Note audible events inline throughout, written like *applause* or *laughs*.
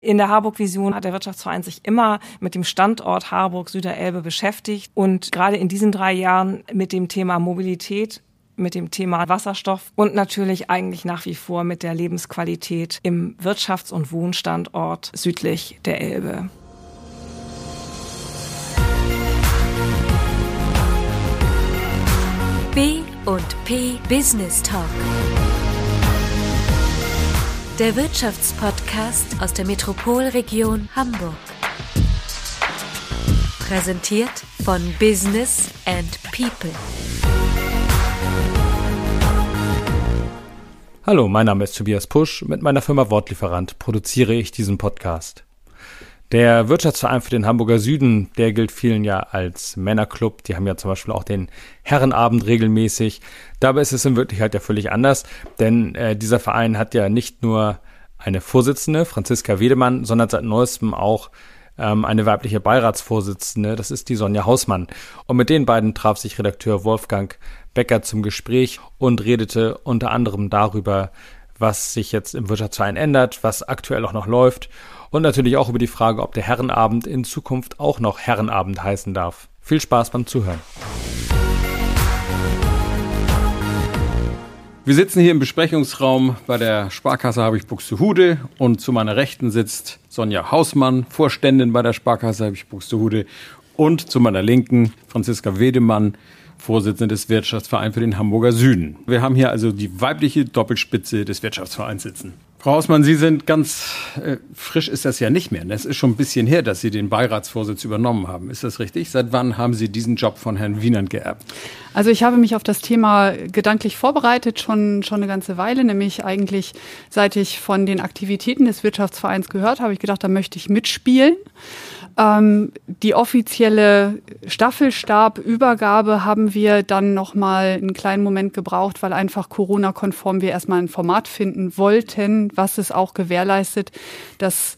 In der Harburg-Vision hat der Wirtschaftsverein sich immer mit dem Standort Harburg-Süderelbe beschäftigt und gerade in diesen drei Jahren mit dem Thema Mobilität mit dem Thema Wasserstoff und natürlich eigentlich nach wie vor mit der Lebensqualität im Wirtschafts- und Wohnstandort südlich der Elbe. B und P Business Talk. Der Wirtschaftspodcast aus der Metropolregion Hamburg. Präsentiert von Business and People. Hallo, mein Name ist Tobias Pusch. Mit meiner Firma Wortlieferant produziere ich diesen Podcast. Der Wirtschaftsverein für den Hamburger Süden, der gilt vielen ja als Männerclub. Die haben ja zum Beispiel auch den Herrenabend regelmäßig. Dabei ist es in Wirklichkeit ja völlig anders, denn äh, dieser Verein hat ja nicht nur eine Vorsitzende, Franziska Wedemann, sondern seit neuestem auch ähm, eine weibliche Beiratsvorsitzende, das ist die Sonja Hausmann. Und mit den beiden traf sich Redakteur Wolfgang Becker zum Gespräch und redete unter anderem darüber, was sich jetzt im Wirtschaftsverein ändert, was aktuell auch noch läuft und natürlich auch über die Frage, ob der Herrenabend in Zukunft auch noch Herrenabend heißen darf. Viel Spaß beim Zuhören. Wir sitzen hier im Besprechungsraum bei der Sparkasse Habich Buxtehude und zu meiner Rechten sitzt Sonja Hausmann, Vorständin bei der Sparkasse Habich Buxtehude und zu meiner Linken Franziska Wedemann, Vorsitzende des Wirtschaftsvereins für den Hamburger Süden. Wir haben hier also die weibliche Doppelspitze des Wirtschaftsvereins sitzen. Frau Hausmann, Sie sind ganz äh, frisch ist das ja nicht mehr. Es ist schon ein bisschen her, dass Sie den Beiratsvorsitz übernommen haben. Ist das richtig? Seit wann haben Sie diesen Job von Herrn Wienand geerbt? Also ich habe mich auf das Thema gedanklich vorbereitet, schon, schon eine ganze Weile, nämlich eigentlich seit ich von den Aktivitäten des Wirtschaftsvereins gehört habe, ich gedacht, da möchte ich mitspielen. Ähm, die offizielle Staffelstabübergabe haben wir dann noch mal einen kleinen Moment gebraucht, weil einfach Corona-konform wir erstmal ein Format finden wollten, was es auch gewährleistet, dass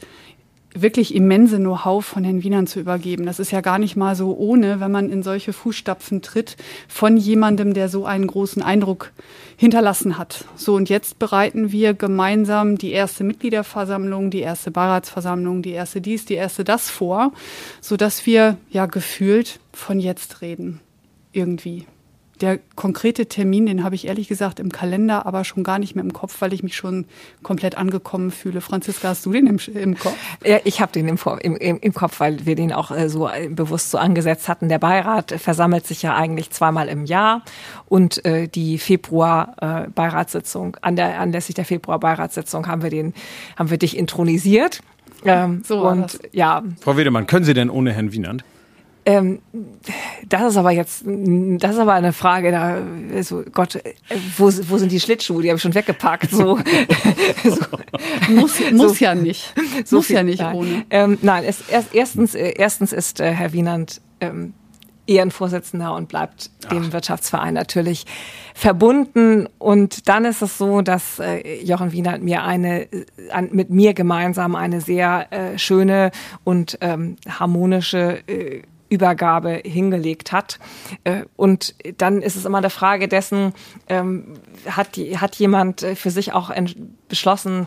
wirklich immense Know-how von Herrn Wienern zu übergeben. Das ist ja gar nicht mal so ohne, wenn man in solche Fußstapfen tritt von jemandem, der so einen großen Eindruck hinterlassen hat. So, und jetzt bereiten wir gemeinsam die erste Mitgliederversammlung, die erste Beiratsversammlung, die erste dies, die erste das vor, so dass wir ja gefühlt von jetzt reden. Irgendwie. Der konkrete Termin, den habe ich ehrlich gesagt im Kalender, aber schon gar nicht mehr im Kopf, weil ich mich schon komplett angekommen fühle. Franziska, hast du den im, im Kopf? Ja, ich habe den im, im, im, Kopf, weil wir den auch äh, so äh, bewusst so angesetzt hatten. Der Beirat versammelt sich ja eigentlich zweimal im Jahr und äh, die Februar-Beiratssitzung, äh, an der, anlässlich der Februar-Beiratssitzung haben wir den, haben wir dich intronisiert. Ähm, so und das. ja. Frau Wedemann, können Sie denn ohne Herrn Wienand? Ähm, das ist aber jetzt, das ist aber eine Frage, da, also Gott, wo, wo sind die Schlittschuhe? Die habe ich schon weggepackt. So, *laughs* so. muss, muss so, ja nicht. *laughs* So muss viel, ja nicht nein. ohne. Ähm, nein, es, erst, erstens, äh, erstens ist äh, Herr Wienand ähm, Ehrenvorsitzender und bleibt dem Ach. Wirtschaftsverein natürlich verbunden. Und dann ist es so, dass äh, Jochen Wiener mir eine, äh, an, mit mir gemeinsam eine sehr äh, schöne und ähm, harmonische äh, Übergabe hingelegt hat. Äh, und dann ist es immer eine Frage dessen, ähm, hat, hat jemand äh, für sich auch beschlossen,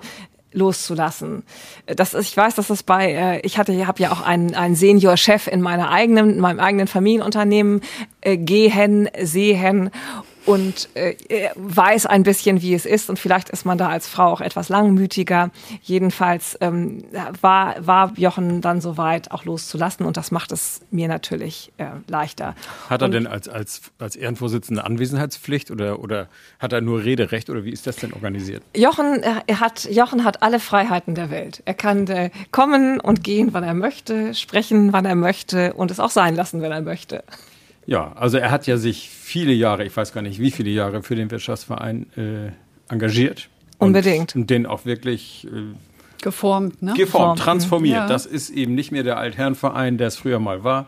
loszulassen. Das ist, ich weiß, dass das bei, äh, ich hatte, habe ja auch einen, einen Senior-Chef in meiner eigenen, in meinem eigenen Familienunternehmen, gehen, sehen und äh, weiß ein bisschen, wie es ist. Und vielleicht ist man da als Frau auch etwas langmütiger. Jedenfalls ähm, war, war Jochen dann so weit, auch loszulassen. Und das macht es mir natürlich äh, leichter. Hat er und, denn als, als, als Ehrenvorsitzende Anwesenheitspflicht oder, oder hat er nur Rederecht oder wie ist das denn organisiert? Jochen, äh, er hat, Jochen hat alle Freiheiten der Welt. Er kann äh, kommen und gehen, wann er möchte, sprechen, wann er möchte und es auch sein lassen, wenn er möchte. Ja, also er hat ja sich viele Jahre, ich weiß gar nicht wie viele Jahre, für den Wirtschaftsverein äh, engagiert. Unbedingt. Und den auch wirklich äh, geformt, ne? Geformt, transformiert. Ja. Das ist eben nicht mehr der Altherrenverein, der es früher mal war.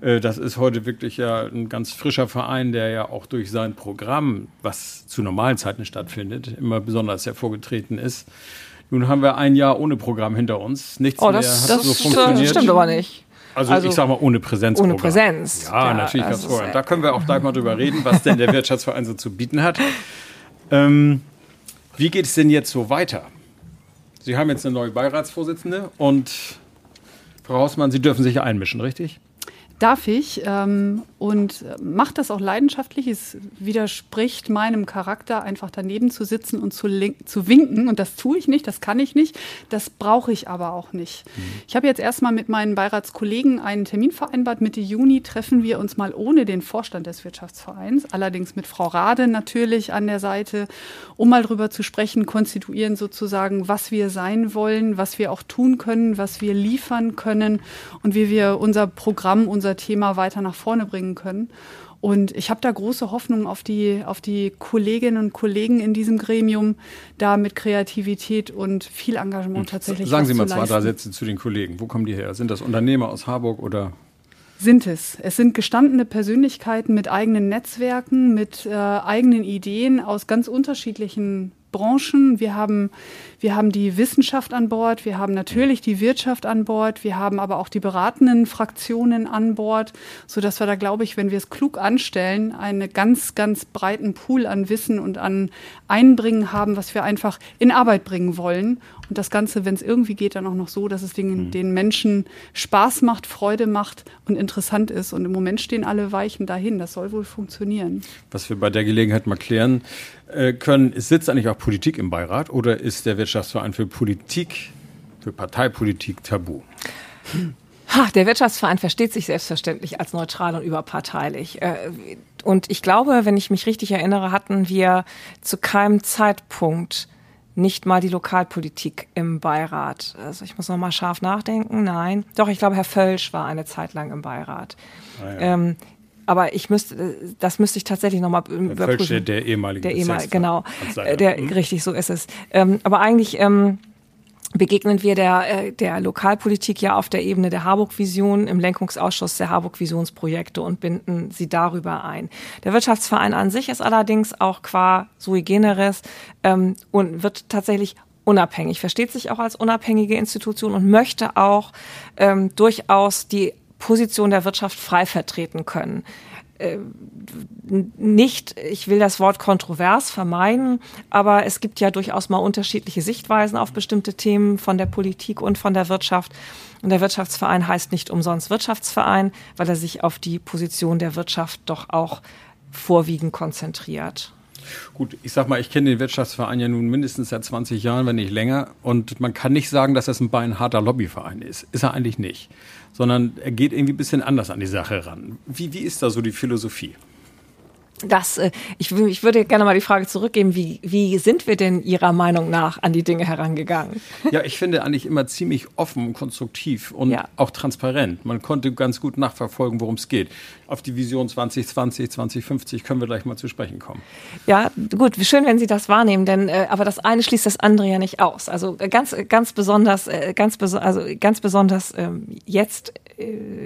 Äh, das ist heute wirklich ja ein ganz frischer Verein, der ja auch durch sein Programm, was zu normalen Zeiten stattfindet, immer besonders hervorgetreten ist. Nun haben wir ein Jahr ohne Programm hinter uns. Nichts oh, das, mehr hat das so funktioniert. Das stimmt aber nicht. Also, also, ich sag mal ohne Präsenz. Ohne Präsenz. Ja, ja natürlich ganz vorher. Da können wir auch gleich mal drüber reden, was denn der Wirtschaftsverein so zu bieten hat. Ähm, wie geht es denn jetzt so weiter? Sie haben jetzt eine neue Beiratsvorsitzende und Frau Hausmann, Sie dürfen sich einmischen, richtig? Darf ich ähm, und mache das auch leidenschaftlich. Es widerspricht meinem Charakter, einfach daneben zu sitzen und zu, zu winken. Und das tue ich nicht, das kann ich nicht, das brauche ich aber auch nicht. Mhm. Ich habe jetzt erstmal mit meinen Beiratskollegen einen Termin vereinbart. Mitte Juni treffen wir uns mal ohne den Vorstand des Wirtschaftsvereins, allerdings mit Frau Rade natürlich an der Seite, um mal drüber zu sprechen, konstituieren sozusagen, was wir sein wollen, was wir auch tun können, was wir liefern können und wie wir unser Programm, unser unser Thema weiter nach vorne bringen können. Und ich habe da große Hoffnung auf die, auf die Kolleginnen und Kollegen in diesem Gremium, da mit Kreativität und viel Engagement tatsächlich. Sagen Sie mal zwei, drei Sätze zu den Kollegen. Wo kommen die her? Sind das Unternehmer aus Harburg oder? Sind es. Es sind gestandene Persönlichkeiten mit eigenen Netzwerken, mit äh, eigenen Ideen aus ganz unterschiedlichen Branchen. Wir haben, wir haben die Wissenschaft an Bord, wir haben natürlich die Wirtschaft an Bord, wir haben aber auch die beratenden Fraktionen an Bord, so dass wir da, glaube ich, wenn wir es klug anstellen, einen ganz, ganz breiten Pool an Wissen und an Einbringen haben, was wir einfach in Arbeit bringen wollen. Und das Ganze, wenn es irgendwie geht, dann auch noch so, dass es den, mhm. den Menschen Spaß macht, Freude macht und interessant ist. Und im Moment stehen alle Weichen dahin. Das soll wohl funktionieren. Was wir bei der Gelegenheit mal klären äh, können, sitzt eigentlich auch Politik im Beirat oder ist der Wirtschaftsverein für Politik, für Parteipolitik tabu? Ha, der Wirtschaftsverein versteht sich selbstverständlich als neutral und überparteilich. Äh, und ich glaube, wenn ich mich richtig erinnere, hatten wir zu keinem Zeitpunkt nicht mal die Lokalpolitik im Beirat. Also ich muss noch mal scharf nachdenken. Nein, doch, ich glaube, Herr Völsch war eine Zeit lang im Beirat. Ah, ja. ähm, aber ich müsste, das müsste ich tatsächlich nochmal überprüfen. Völsch, der, der ehemalige Der ehemalige, genau. Der, hm? Richtig, so ist es. Ähm, aber eigentlich ähm, begegnen wir der, äh, der Lokalpolitik ja auf der Ebene der Harburg-Vision im Lenkungsausschuss der Harburg-Visionsprojekte und binden sie darüber ein. Der Wirtschaftsverein an sich ist allerdings auch qua sui generis ähm, und wird tatsächlich unabhängig, versteht sich auch als unabhängige Institution und möchte auch ähm, durchaus die Position der Wirtschaft frei vertreten können. Äh, nicht, ich will das Wort kontrovers vermeiden, aber es gibt ja durchaus mal unterschiedliche Sichtweisen auf bestimmte Themen von der Politik und von der Wirtschaft. Und der Wirtschaftsverein heißt nicht umsonst Wirtschaftsverein, weil er sich auf die Position der Wirtschaft doch auch vorwiegend konzentriert. Gut, ich sag mal, ich kenne den Wirtschaftsverein ja nun mindestens seit 20 Jahren, wenn nicht länger. Und man kann nicht sagen, dass das ein beinharter Lobbyverein ist. Ist er eigentlich nicht. Sondern er geht irgendwie ein bisschen anders an die Sache ran. Wie, wie ist da so die Philosophie? Das, äh, ich, ich würde gerne mal die Frage zurückgeben, wie, wie sind wir denn Ihrer Meinung nach an die Dinge herangegangen? Ja, ich finde eigentlich immer ziemlich offen, konstruktiv und ja. auch transparent. Man konnte ganz gut nachverfolgen, worum es geht. Auf die Vision 2020, 2050 können wir gleich mal zu sprechen kommen. Ja, gut, schön, wenn Sie das wahrnehmen, denn äh, aber das eine schließt das andere ja nicht aus. Also äh, ganz, ganz besonders, äh, ganz, beso also ganz besonders ähm, jetzt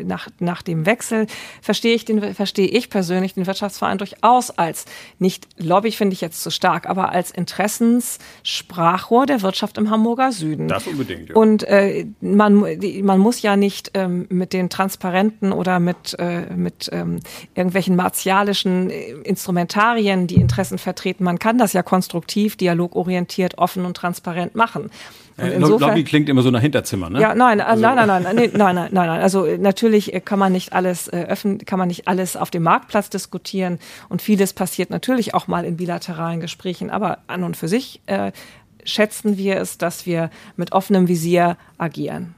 nach, nach dem Wechsel verstehe ich den, verstehe ich persönlich den Wirtschaftsverein durchaus als nicht Lobby finde ich jetzt zu stark, aber als Interessenssprachrohr der Wirtschaft im Hamburger Süden. Das unbedingt. Ja. Und äh, man, man muss ja nicht ähm, mit den Transparenten oder mit, äh, mit ähm, irgendwelchen martialischen äh, Instrumentarien die Interessen vertreten. Man kann das ja konstruktiv, dialogorientiert, offen und transparent machen. Und insofern, Lobby klingt immer so nach Hinterzimmer, ne? Ja, nein, äh, also. nein, nein, nein, nein, nein, nein, nein, nein. Also äh, natürlich äh, kann man nicht alles äh, öffnen, kann man nicht alles auf dem Marktplatz diskutieren und vieles passiert natürlich auch mal in bilateralen Gesprächen, aber an und für sich äh, schätzen wir es, dass wir mit offenem Visier agieren.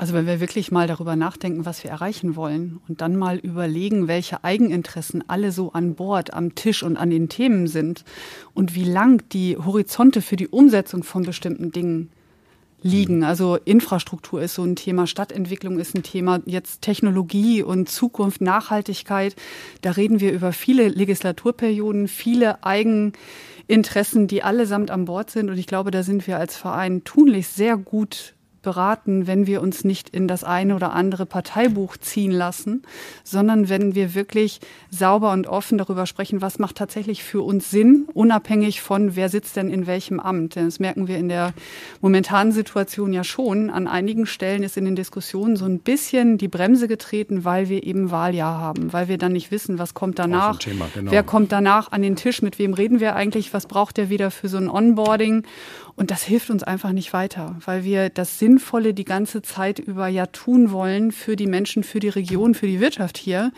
Also wenn wir wirklich mal darüber nachdenken, was wir erreichen wollen und dann mal überlegen, welche Eigeninteressen alle so an Bord, am Tisch und an den Themen sind und wie lang die Horizonte für die Umsetzung von bestimmten Dingen liegen. Mhm. Also Infrastruktur ist so ein Thema, Stadtentwicklung ist ein Thema, jetzt Technologie und Zukunft, Nachhaltigkeit. Da reden wir über viele Legislaturperioden, viele Eigeninteressen, die allesamt an Bord sind. Und ich glaube, da sind wir als Verein tunlichst sehr gut beraten, wenn wir uns nicht in das eine oder andere Parteibuch ziehen lassen, sondern wenn wir wirklich sauber und offen darüber sprechen, was macht tatsächlich für uns Sinn, unabhängig von, wer sitzt denn in welchem Amt. Denn das merken wir in der momentanen Situation ja schon. An einigen Stellen ist in den Diskussionen so ein bisschen die Bremse getreten, weil wir eben Wahljahr haben, weil wir dann nicht wissen, was kommt danach, Thema, genau. wer kommt danach an den Tisch, mit wem reden wir eigentlich, was braucht der wieder für so ein Onboarding. Und das hilft uns einfach nicht weiter, weil wir das Sinnvolle die ganze Zeit über ja tun wollen für die Menschen, für die Region, für die Wirtschaft hier.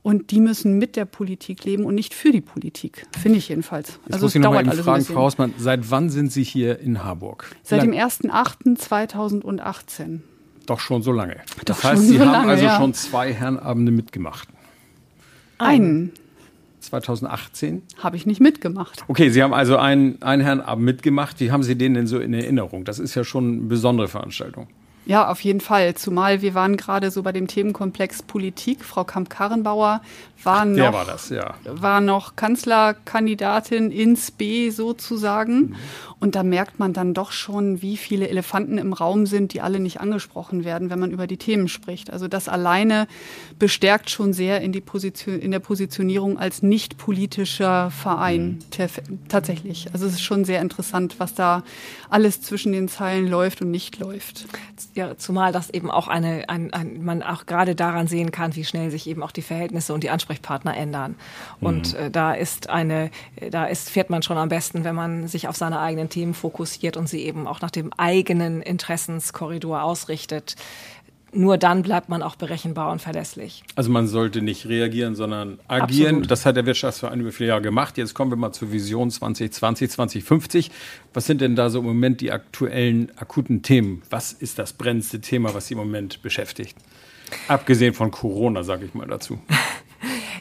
Und die müssen mit der Politik leben und nicht für die Politik, finde ich jedenfalls. Jetzt also muss ich noch mal eben fragen, Frau Hausmann, seit wann sind Sie hier in Harburg? Seit dem 1.8.2018. Doch schon so lange. Doch das heißt, Sie so haben lange, also ja. schon zwei Herrenabende mitgemacht. Einen. 2018? Habe ich nicht mitgemacht. Okay, Sie haben also einen, einen Herrenabend mitgemacht. Wie haben Sie den denn so in Erinnerung? Das ist ja schon eine besondere Veranstaltung. Ja, auf jeden Fall. Zumal wir waren gerade so bei dem Themenkomplex Politik. Frau Kamp-Karrenbauer war, noch, war, das, ja. war noch Kanzlerkandidatin ins B sozusagen. Mhm. Und da merkt man dann doch schon, wie viele Elefanten im Raum sind, die alle nicht angesprochen werden, wenn man über die Themen spricht. Also das alleine bestärkt schon sehr in, die Position, in der Positionierung als nicht politischer Verein mhm. tatsächlich. Also es ist schon sehr interessant, was da alles zwischen den Zeilen läuft und nicht läuft. Ja, zumal das eben auch eine, ein, ein, man auch gerade daran sehen kann, wie schnell sich eben auch die Verhältnisse und die Ansprechpartner ändern. Und mhm. äh, da ist eine, da ist, fährt man schon am besten, wenn man sich auf seine eigenen Themen fokussiert und sie eben auch nach dem eigenen Interessenskorridor ausrichtet. Nur dann bleibt man auch berechenbar und verlässlich. Also man sollte nicht reagieren, sondern agieren. Absolut. Das hat der Wirtschaftsverein über viele Jahre gemacht. Jetzt kommen wir mal zur Vision 2020, 2050. Was sind denn da so im Moment die aktuellen akuten Themen? Was ist das brennendste Thema, was Sie im Moment beschäftigt? Abgesehen von Corona, sage ich mal dazu. *laughs*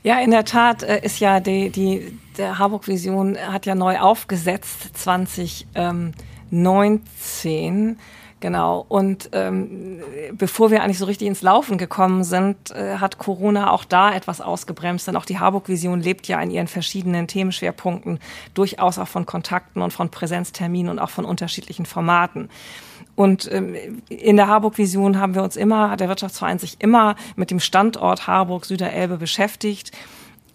Ja, in der Tat äh, ist ja die, die der Harburg Vision hat ja neu aufgesetzt 2019. Genau. Und ähm, bevor wir eigentlich so richtig ins Laufen gekommen sind, äh, hat Corona auch da etwas ausgebremst. Denn auch die Harburg-Vision lebt ja in ihren verschiedenen Themenschwerpunkten durchaus auch von Kontakten und von Präsenzterminen und auch von unterschiedlichen Formaten. Und ähm, in der Harburg-Vision haben wir uns immer, hat der Wirtschaftsverein sich immer mit dem Standort Harburg Süderelbe beschäftigt.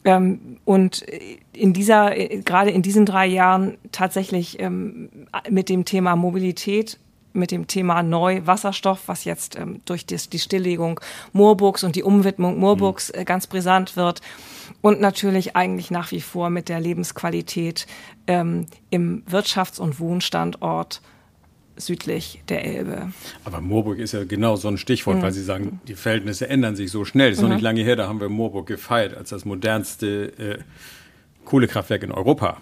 Ähm, und in dieser, gerade in diesen drei Jahren tatsächlich ähm, mit dem Thema Mobilität mit dem Thema Neu-Wasserstoff, was jetzt ähm, durch die, die Stilllegung Moorburgs und die Umwidmung Moorburgs äh, ganz brisant wird. Und natürlich eigentlich nach wie vor mit der Lebensqualität ähm, im Wirtschafts- und Wohnstandort südlich der Elbe. Aber Moorburg ist ja genau so ein Stichwort, mhm. weil Sie sagen, die Verhältnisse ändern sich so schnell. Es ist mhm. noch nicht lange her, da haben wir Moorburg gefeiert als das modernste äh, Kohlekraftwerk in Europa.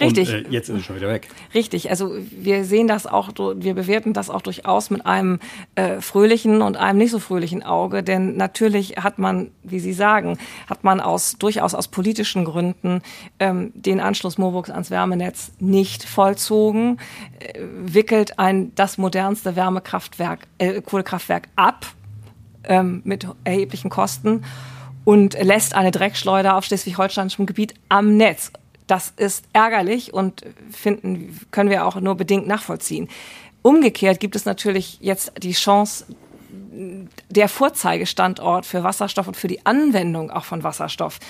Richtig. Und, äh, jetzt ist es schon wieder weg. Richtig. Also wir sehen das auch, wir bewerten das auch durchaus mit einem äh, fröhlichen und einem nicht so fröhlichen Auge, denn natürlich hat man, wie Sie sagen, hat man aus durchaus aus politischen Gründen ähm, den Anschluss Moorburgs ans Wärmenetz nicht vollzogen, äh, wickelt ein das modernste Wärmekraftwerk, äh, Kohlekraftwerk ab ähm, mit erheblichen Kosten und lässt eine Dreckschleuder auf schleswig-holsteinischem Gebiet am Netz. Das ist ärgerlich und finden, können wir auch nur bedingt nachvollziehen. Umgekehrt gibt es natürlich jetzt die Chance, der Vorzeigestandort für Wasserstoff und für die Anwendung auch von Wasserstoff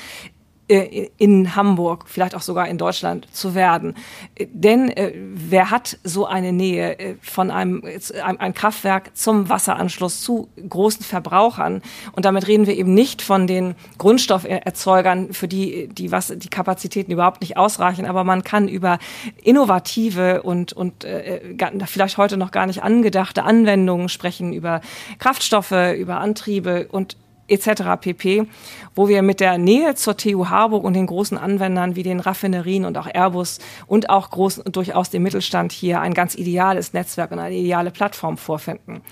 in Hamburg, vielleicht auch sogar in Deutschland zu werden. Denn äh, wer hat so eine Nähe äh, von einem, ein Kraftwerk zum Wasseranschluss zu großen Verbrauchern? Und damit reden wir eben nicht von den Grundstofferzeugern, für die die, was, die Kapazitäten überhaupt nicht ausreichen, aber man kann über innovative und, und äh, vielleicht heute noch gar nicht angedachte Anwendungen sprechen, über Kraftstoffe, über Antriebe und etc. pp., wo wir mit der Nähe zur TU Harburg und den großen Anwendern wie den Raffinerien und auch Airbus und auch groß, durchaus dem Mittelstand hier ein ganz ideales Netzwerk und eine ideale Plattform vorfinden.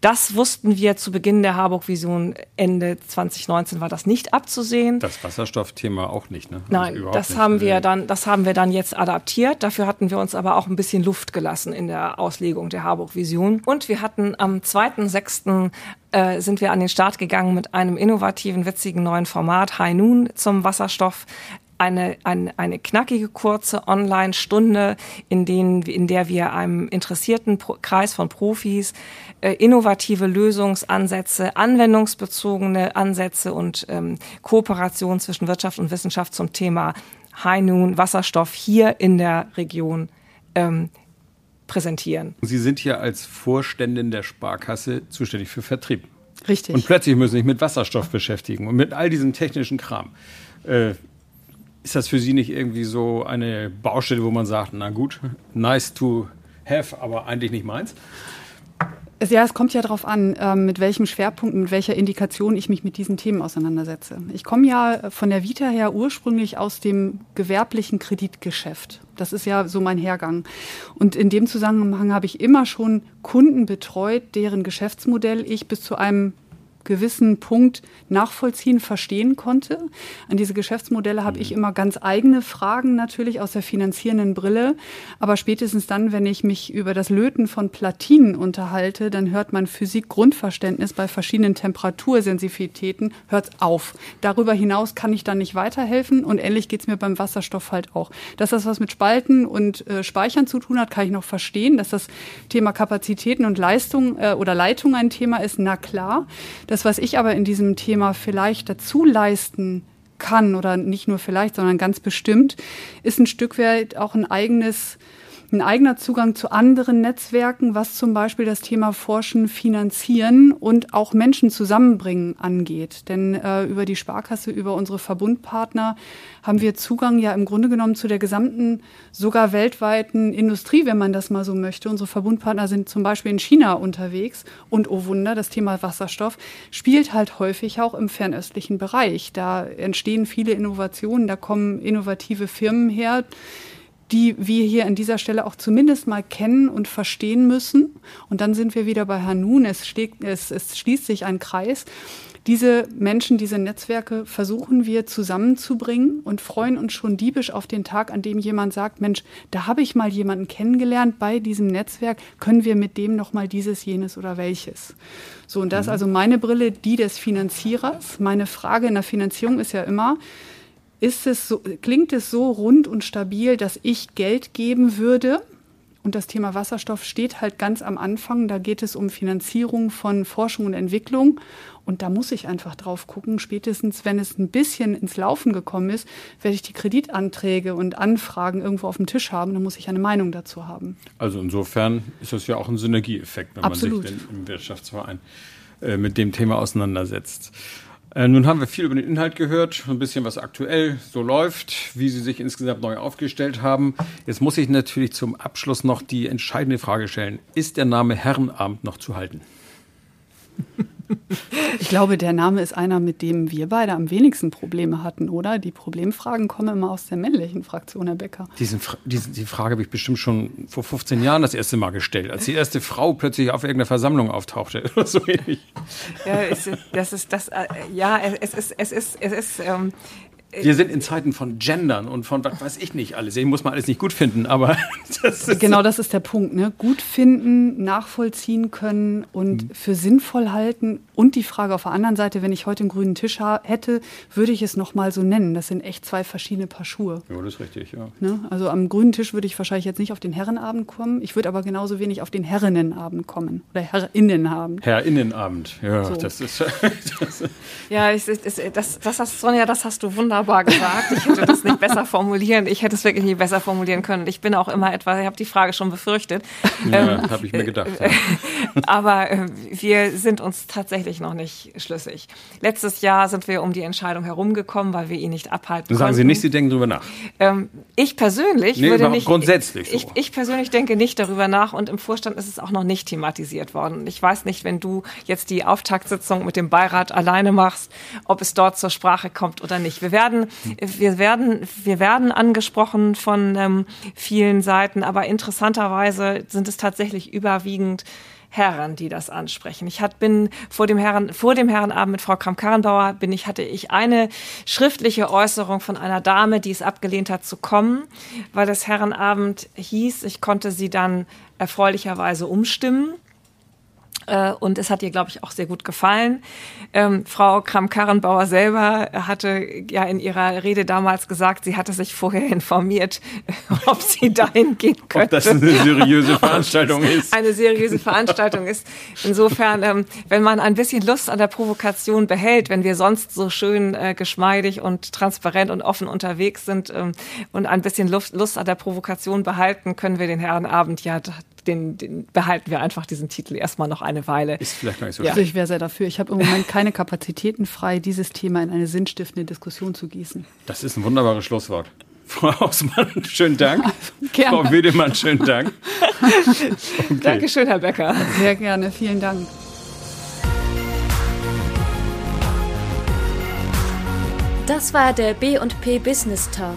Das wussten wir zu Beginn der Harburg-Vision. Ende 2019 war das nicht abzusehen. Das Wasserstoffthema auch nicht, ne? Nein, das nicht. haben wir dann, das haben wir dann jetzt adaptiert. Dafür hatten wir uns aber auch ein bisschen Luft gelassen in der Auslegung der Harburg-Vision. Und wir hatten am 2.6. Äh, sind wir an den Start gegangen mit einem innovativen, witzigen neuen Format High Noon zum Wasserstoff eine, eine, eine knackige, kurze Online-Stunde, in, denen, in der wir einem interessierten Pro Kreis von Profis äh, innovative Lösungsansätze, anwendungsbezogene Ansätze und ähm, Kooperation zwischen Wirtschaft und Wissenschaft zum Thema High Noon Wasserstoff hier in der Region ähm, präsentieren. Sie sind hier als Vorständin der Sparkasse zuständig für Vertrieb. Richtig. Und plötzlich müssen Sie sich mit Wasserstoff beschäftigen und mit all diesem technischen Kram. Äh, ist das für Sie nicht irgendwie so eine Baustelle, wo man sagt, na gut, nice to have, aber eigentlich nicht meins? Ja, es kommt ja darauf an, ähm, mit welchem Schwerpunkt, mit welcher Indikation ich mich mit diesen Themen auseinandersetze. Ich komme ja von der Vita her ursprünglich aus dem gewerblichen Kreditgeschäft. Das ist ja so mein Hergang. Und in dem Zusammenhang habe ich immer schon Kunden betreut, deren Geschäftsmodell ich bis zu einem gewissen Punkt nachvollziehen, verstehen konnte. An diese Geschäftsmodelle habe ich mhm. immer ganz eigene Fragen natürlich aus der finanzierenden Brille. Aber spätestens dann, wenn ich mich über das Löten von Platinen unterhalte, dann hört mein Physik-Grundverständnis bei verschiedenen Temperatursensitivitäten hört auf. Darüber hinaus kann ich dann nicht weiterhelfen und ähnlich geht es mir beim Wasserstoff halt auch. Dass das was mit Spalten und äh, Speichern zu tun hat, kann ich noch verstehen. Dass das Thema Kapazitäten und Leistung äh, oder Leitung ein Thema ist, na klar. Das, was ich aber in diesem Thema vielleicht dazu leisten kann, oder nicht nur vielleicht, sondern ganz bestimmt, ist ein Stück weit auch ein eigenes ein eigener Zugang zu anderen Netzwerken, was zum Beispiel das Thema Forschen, Finanzieren und auch Menschen zusammenbringen angeht. Denn äh, über die Sparkasse, über unsere Verbundpartner haben wir Zugang ja im Grunde genommen zu der gesamten, sogar weltweiten Industrie, wenn man das mal so möchte. Unsere Verbundpartner sind zum Beispiel in China unterwegs und oh Wunder, das Thema Wasserstoff spielt halt häufig auch im fernöstlichen Bereich. Da entstehen viele Innovationen, da kommen innovative Firmen her die wir hier an dieser Stelle auch zumindest mal kennen und verstehen müssen. Und dann sind wir wieder bei Hanun. Es, schlägt, es, es schließt sich ein Kreis. Diese Menschen, diese Netzwerke versuchen wir zusammenzubringen und freuen uns schon diebisch auf den Tag, an dem jemand sagt, Mensch, da habe ich mal jemanden kennengelernt bei diesem Netzwerk, können wir mit dem noch mal dieses, jenes oder welches. So, und das ist mhm. also meine Brille, die des Finanzierers. Meine Frage in der Finanzierung ist ja immer, ist es so, klingt es so rund und stabil, dass ich Geld geben würde. Und das Thema Wasserstoff steht halt ganz am Anfang. Da geht es um Finanzierung von Forschung und Entwicklung. Und da muss ich einfach drauf gucken. Spätestens, wenn es ein bisschen ins Laufen gekommen ist, werde ich die Kreditanträge und Anfragen irgendwo auf dem Tisch haben. Dann muss ich eine Meinung dazu haben. Also insofern ist das ja auch ein Synergieeffekt, wenn Absolut. man sich im Wirtschaftsverein äh, mit dem Thema auseinandersetzt. Äh, nun haben wir viel über den Inhalt gehört, ein bisschen was aktuell so läuft, wie Sie sich insgesamt neu aufgestellt haben. Jetzt muss ich natürlich zum Abschluss noch die entscheidende Frage stellen. Ist der Name Herrenabend noch zu halten? *laughs* Ich glaube, der Name ist einer, mit dem wir beide am wenigsten Probleme hatten, oder? Die Problemfragen kommen immer aus der männlichen Fraktion, Herr Becker. Diesen, diesen, die Frage habe ich bestimmt schon vor 15 Jahren das erste Mal gestellt, als die erste Frau plötzlich auf irgendeiner Versammlung auftauchte *laughs* oder so ähnlich. Ja, es, das ist das. Äh, ja, es ist es ist es ist ähm, wir sind in Zeiten von Gendern und von was weiß ich nicht alles. Ich muss man alles nicht gut finden, aber *laughs* das ist genau das ist der Punkt. Ne? Gut finden, nachvollziehen können und mhm. für sinnvoll halten. Und die Frage auf der anderen Seite, wenn ich heute einen grünen Tisch hätte, würde ich es noch mal so nennen. Das sind echt zwei verschiedene Paar Schuhe. Ja, das ist richtig. Ja. Ne? Also am grünen Tisch würde ich wahrscheinlich jetzt nicht auf den Herrenabend kommen. Ich würde aber genauso wenig auf den Herrinnenabend kommen oder Herrinnenabend. Herrinnenabend. Ja, so. das ist. *laughs* das ja, ich, das, das, das hast Sonja, das hast du wunderbar wunderbar gesagt. Ich hätte das nicht besser formulieren. Ich hätte es wirklich nicht besser formulieren können. Ich bin auch immer etwa, ich habe die Frage schon befürchtet. Ja, ähm, habe ich mir gedacht. Ja. *laughs* Aber äh, wir sind uns tatsächlich noch nicht schlüssig. Letztes Jahr sind wir um die Entscheidung herumgekommen, weil wir ihn nicht abhalten Sagen Sie nicht, Sie denken darüber nach. Ähm, ich persönlich nee, würde nicht. Grundsätzlich. So. Ich, ich persönlich denke nicht darüber nach und im Vorstand ist es auch noch nicht thematisiert worden. Ich weiß nicht, wenn du jetzt die Auftaktsitzung mit dem Beirat alleine machst, ob es dort zur Sprache kommt oder nicht. Wir werden werden, wir werden, wir werden angesprochen von ähm, vielen Seiten, aber interessanterweise sind es tatsächlich überwiegend Herren, die das ansprechen. Ich hat, bin vor dem Herren, vor dem Herrenabend mit Frau Kramp-Karrenbauer bin ich, hatte ich eine schriftliche Äußerung von einer Dame, die es abgelehnt hat zu kommen, weil das Herrenabend hieß. Ich konnte sie dann erfreulicherweise umstimmen. Äh, und es hat ihr, glaube ich, auch sehr gut gefallen. Ähm, Frau Kram-Karrenbauer selber hatte ja in ihrer Rede damals gesagt, sie hatte sich vorher informiert, *laughs* ob sie dahin gehen könnte. Ob das eine seriöse Veranstaltung ist. Eine seriöse Veranstaltung ist. Insofern, ähm, wenn man ein bisschen Lust an der Provokation behält, wenn wir sonst so schön äh, geschmeidig und transparent und offen unterwegs sind ähm, und ein bisschen Lust, Lust an der Provokation behalten, können wir den Herrenabend ja den, den, behalten wir einfach diesen Titel erstmal noch eine Weile. Ist vielleicht noch nicht so ja. Also ich wäre sehr dafür. Ich habe im Moment keine Kapazitäten frei, dieses Thema in eine sinnstiftende Diskussion zu gießen. Das ist ein wunderbares Schlusswort. *laughs* Frau Hausmann, schönen Dank. *laughs* Gerne. Frau Wedemann, schönen Dank. *laughs* Okay. Dankeschön, Herr Becker. Sehr gerne, vielen Dank. Das war der B&P Business Talk.